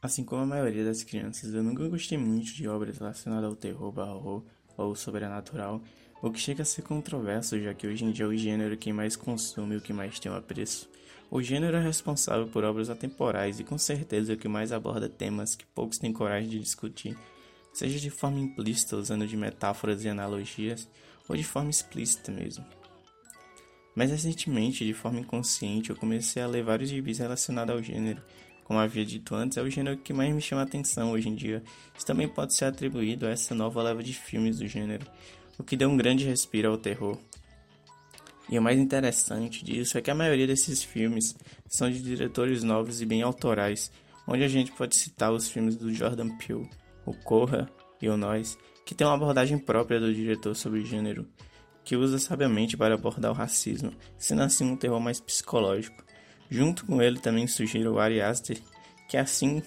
Assim como a maioria das crianças, eu nunca gostei muito de obras relacionadas ao terror, barro ou sobrenatural, o que chega a ser controverso, já que hoje em dia é o gênero que mais consome e o que mais tem apreço. O gênero é responsável por obras atemporais e com certeza é o que mais aborda temas que poucos têm coragem de discutir, seja de forma implícita, usando de metáforas e analogias, ou de forma explícita mesmo. Mas recentemente, de forma inconsciente, eu comecei a ler vários gibis relacionados ao gênero. Como havia dito antes, é o gênero que mais me chama a atenção hoje em dia. Isso também pode ser atribuído a essa nova leva de filmes do gênero, o que deu um grande respiro ao terror. E o mais interessante disso é que a maioria desses filmes são de diretores novos e bem autorais, onde a gente pode citar os filmes do Jordan Peele, o Corra e o Nós, que tem uma abordagem própria do diretor sobre o gênero, que usa sabiamente para abordar o racismo, sendo assim um terror mais psicológico. Junto com ele também surgiu o Ari Aster, que assim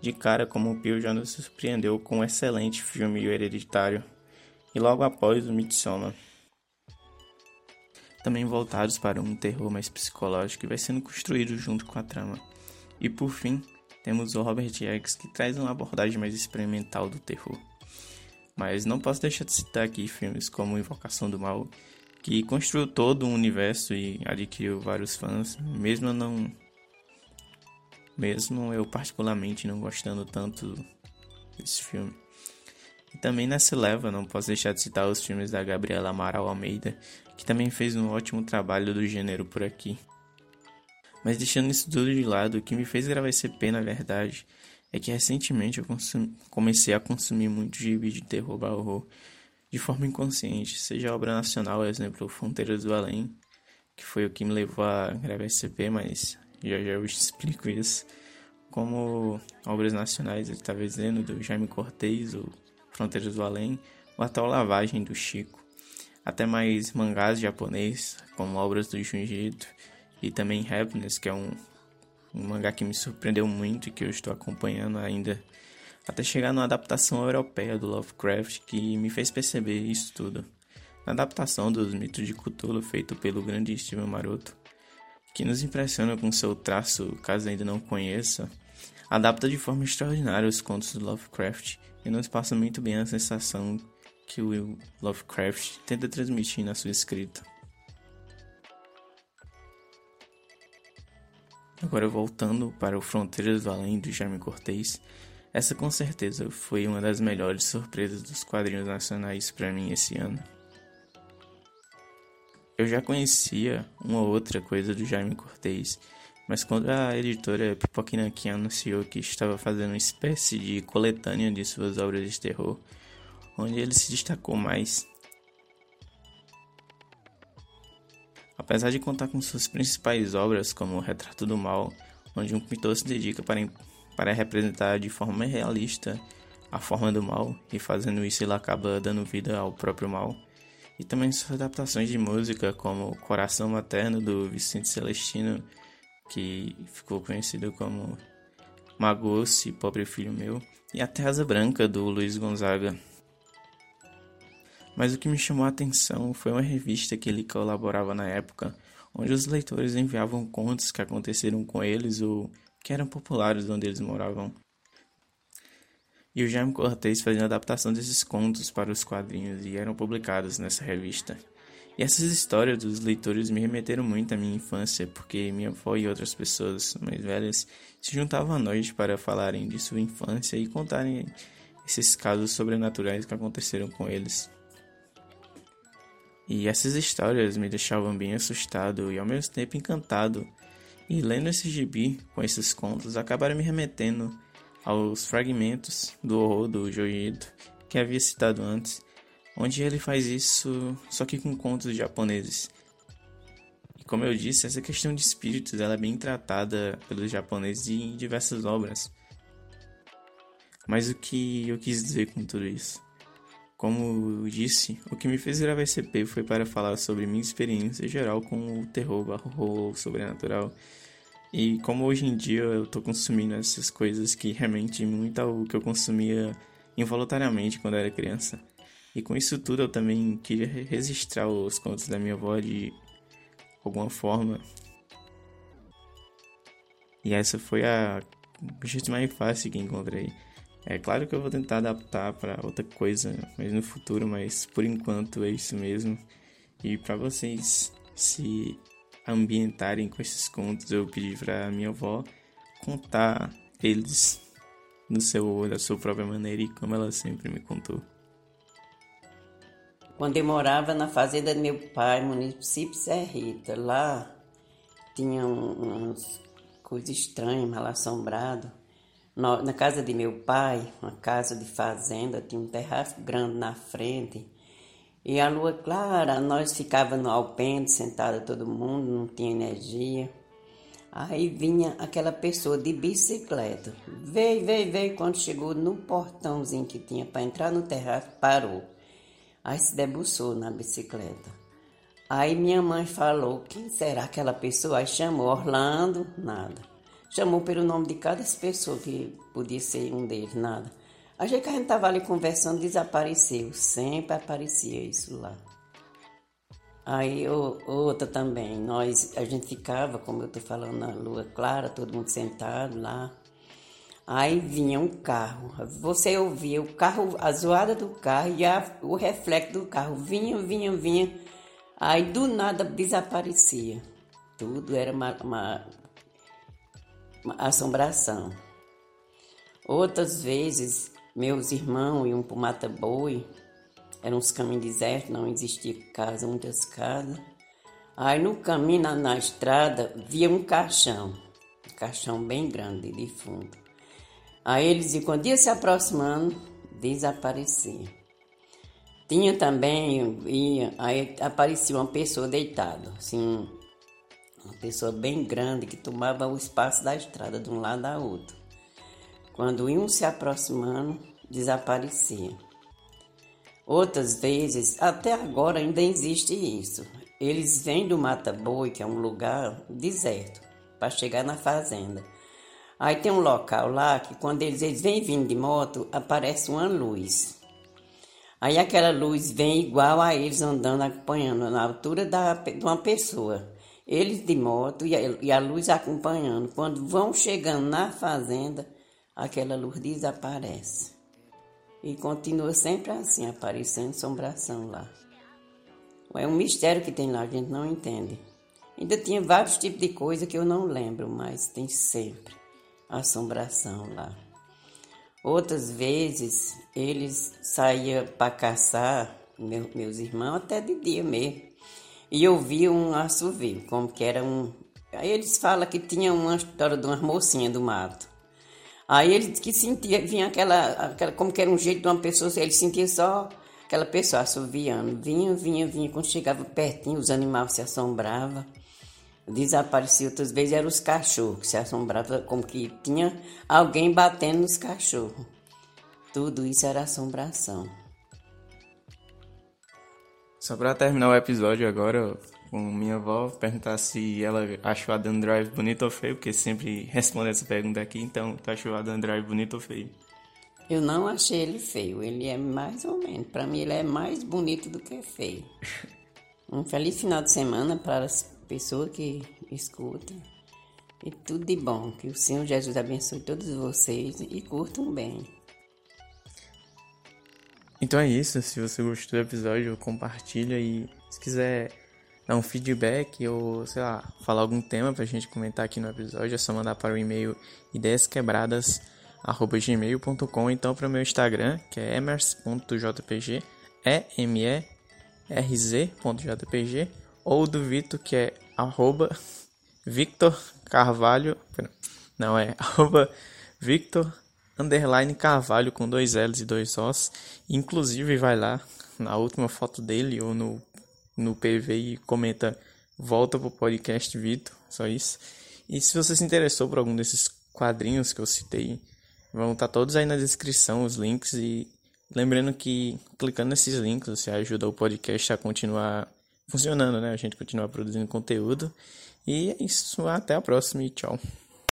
de cara como o Peele já nos surpreendeu com um excelente filme O Hereditário, e logo após o Midsommar. Também voltados para um terror mais psicológico que vai sendo construído junto com a trama. E por fim, temos o Robert Eggs, que traz uma abordagem mais experimental do terror. Mas não posso deixar de citar aqui filmes como Invocação do Mal, que construiu todo um universo e adquiriu vários fãs, mesmo não mesmo eu particularmente não gostando tanto desse filme. E também nessa leva não posso deixar de citar os filmes da Gabriela Amaral Almeida, que também fez um ótimo trabalho do gênero por aqui. Mas deixando isso tudo de lado, o que me fez gravar esse EP na verdade é que recentemente eu comecei a consumir muito gibi de terror barro de forma inconsciente, seja obra nacional, exemplo Fronteiras do Além, que foi o que me levou a gravar esse EP, mas já já eu explico isso, como obras nacionais, ele estava dizendo, do Jaime Cortez, o Fronteiras do Além, ou até o Lavagem do Chico, até mais mangás japonês, como obras do Junji Ito, e também Happiness, que é um um mangá que me surpreendeu muito e que eu estou acompanhando ainda, até chegar numa adaptação europeia do Lovecraft que me fez perceber isso tudo. Na adaptação dos mitos de Cthulhu feito pelo grande Steven Maroto, que nos impressiona com seu traço, caso ainda não conheça, adapta de forma extraordinária os contos do Lovecraft e nos passa muito bem a sensação que o Lovecraft tenta transmitir na sua escrita. Agora voltando para o Fronteiras do Além do Jaime Cortez, essa com certeza foi uma das melhores surpresas dos quadrinhos nacionais para mim esse ano. Eu já conhecia uma outra coisa do Jaime Cortez, mas quando a editora Pipoquinaqui anunciou que estava fazendo uma espécie de coletânea de suas obras de terror, onde ele se destacou mais Apesar de contar com suas principais obras, como o Retrato do Mal, onde um pintor se dedica para, para representar de forma realista a forma do mal, e fazendo isso ele acaba dando vida ao próprio mal, e também suas adaptações de música, como Coração Materno do Vicente Celestino, que ficou conhecido como Magosse, Pobre Filho Meu, e até Asa Branca do Luiz Gonzaga. Mas o que me chamou a atenção foi uma revista que ele colaborava na época, onde os leitores enviavam contos que aconteceram com eles ou que eram populares onde eles moravam. E o Jaime Cortez fazia adaptação desses contos para os quadrinhos e eram publicados nessa revista. E essas histórias dos leitores me remeteram muito à minha infância, porque minha avó e outras pessoas mais velhas se juntavam à noite para falarem de sua infância e contarem esses casos sobrenaturais que aconteceram com eles. E essas histórias me deixavam bem assustado e ao mesmo tempo encantado. E lendo esse gibi com esses contos acabaram me remetendo aos fragmentos do horror do Joito que havia citado antes, onde ele faz isso só que com contos japoneses. E como eu disse, essa questão de espíritos ela é bem tratada pelos japoneses em diversas obras. Mas o que eu quis dizer com tudo isso? Como disse, o que me fez gravar esse EP foi para falar sobre minha experiência geral com o terror barro sobrenatural. E como hoje em dia eu tô consumindo essas coisas que realmente muito ao que eu consumia involuntariamente quando era criança. E com isso tudo eu também queria registrar os contos da minha avó de alguma forma. E essa foi a jeito mais fácil que encontrei. É claro que eu vou tentar adaptar para outra coisa, mas no futuro, mas por enquanto é isso mesmo. E para vocês se ambientarem com esses contos, eu pedi para minha avó contar eles no seu da sua própria maneira e como ela sempre me contou. Quando eu morava na fazenda do meu pai, município Serrita, lá tinha umas coisas estranhas, mal assombrado. Na casa de meu pai, uma casa de fazenda, tinha um terraço grande na frente. E a lua clara, nós ficávamos no alpendre, sentada todo mundo, não tinha energia. Aí vinha aquela pessoa de bicicleta. Veio, veio, veio. Quando chegou no portãozinho que tinha para entrar no terraço, parou. Aí se debruçou na bicicleta. Aí minha mãe falou: quem será aquela pessoa? Aí chamou Orlando, nada. Chamou pelo nome de cada pessoa que podia ser um deles, nada. A gente que a gente estava ali conversando, desapareceu. Sempre aparecia isso lá. Aí outra também, nós, a gente ficava, como eu estou falando, na lua clara, todo mundo sentado lá. Aí vinha um carro, você ouvia o carro, a zoada do carro e a, o reflexo do carro, vinha, vinha, vinha. Aí do nada desaparecia. Tudo era uma, uma, uma assombração. Outras vezes, meus irmãos iam para o Mata-Boi, eram uns caminhos desertos, não existia casa, muitas casas. Aí no caminho, na, na estrada, via um caixão, um caixão bem grande de fundo. Aí eles iam, quando ia se aproximando, desaparecia. Tinha também, ia, aí aparecia uma pessoa deitada, assim, uma pessoa bem grande que tomava o espaço da estrada de um lado a outro. Quando iam se aproximando, desaparecia. Outras vezes, até agora ainda existe isso. Eles vêm do Mata Boi, que é um lugar deserto, para chegar na fazenda. Aí tem um local lá que quando eles, eles vêm vindo de moto, aparece uma luz. Aí aquela luz vem igual a eles andando, acompanhando, na altura da, de uma pessoa. Eles de moto e a, e a luz acompanhando. Quando vão chegando na fazenda, aquela luz desaparece. E continua sempre assim, aparecendo assombração lá. É um mistério que tem lá, a gente não entende. Ainda tinha vários tipos de coisa que eu não lembro, mas tem sempre assombração lá. Outras vezes eles saíam para caçar, meu, meus irmãos, até de dia mesmo. E eu vi um assovio, como que era um. Aí eles falam que tinha uma história de uma mocinha do mato. Aí ele que sentia, vinha aquela, aquela, como que era um jeito de uma pessoa, ele sentia só aquela pessoa assoviando. Vinha, vinha, vinha. Quando chegava pertinho, os animais se assombravam. Desaparecia outras vezes, eram os cachorros que se assombravam, como que tinha alguém batendo nos cachorros. Tudo isso era assombração. Só para terminar o episódio agora, com minha avó, perguntar se ela achou a Dan Drive bonito ou feio, porque sempre responde essa pergunta aqui, então tu achou a Dan Drive bonito ou feio? Eu não achei ele feio, ele é mais ou menos. Para mim ele é mais bonito do que feio. Um feliz final de semana para as pessoas que escutam. E tudo de bom. Que o Senhor Jesus abençoe todos vocês e curtam bem. Então é isso. Se você gostou do episódio, compartilha e se quiser dar um feedback ou, sei lá, falar algum tema pra gente comentar aqui no episódio, é só mandar para o e-mail ideiasquebradas@gmail.com, então para o meu Instagram, que é emers.jpg, e m e r z.jpg, ou do Vitor, que é arroba Victor Carvalho, não é arroba Victor underline Carvalho com dois L's e dois O's. Inclusive vai lá na última foto dele ou no no PV e comenta volta pro podcast Vitor, só isso. E se você se interessou por algum desses quadrinhos que eu citei, vão estar tá todos aí na descrição os links e lembrando que clicando nesses links você ajuda o podcast a continuar funcionando, né? A gente continuar produzindo conteúdo. E é isso, até a próxima e tchau.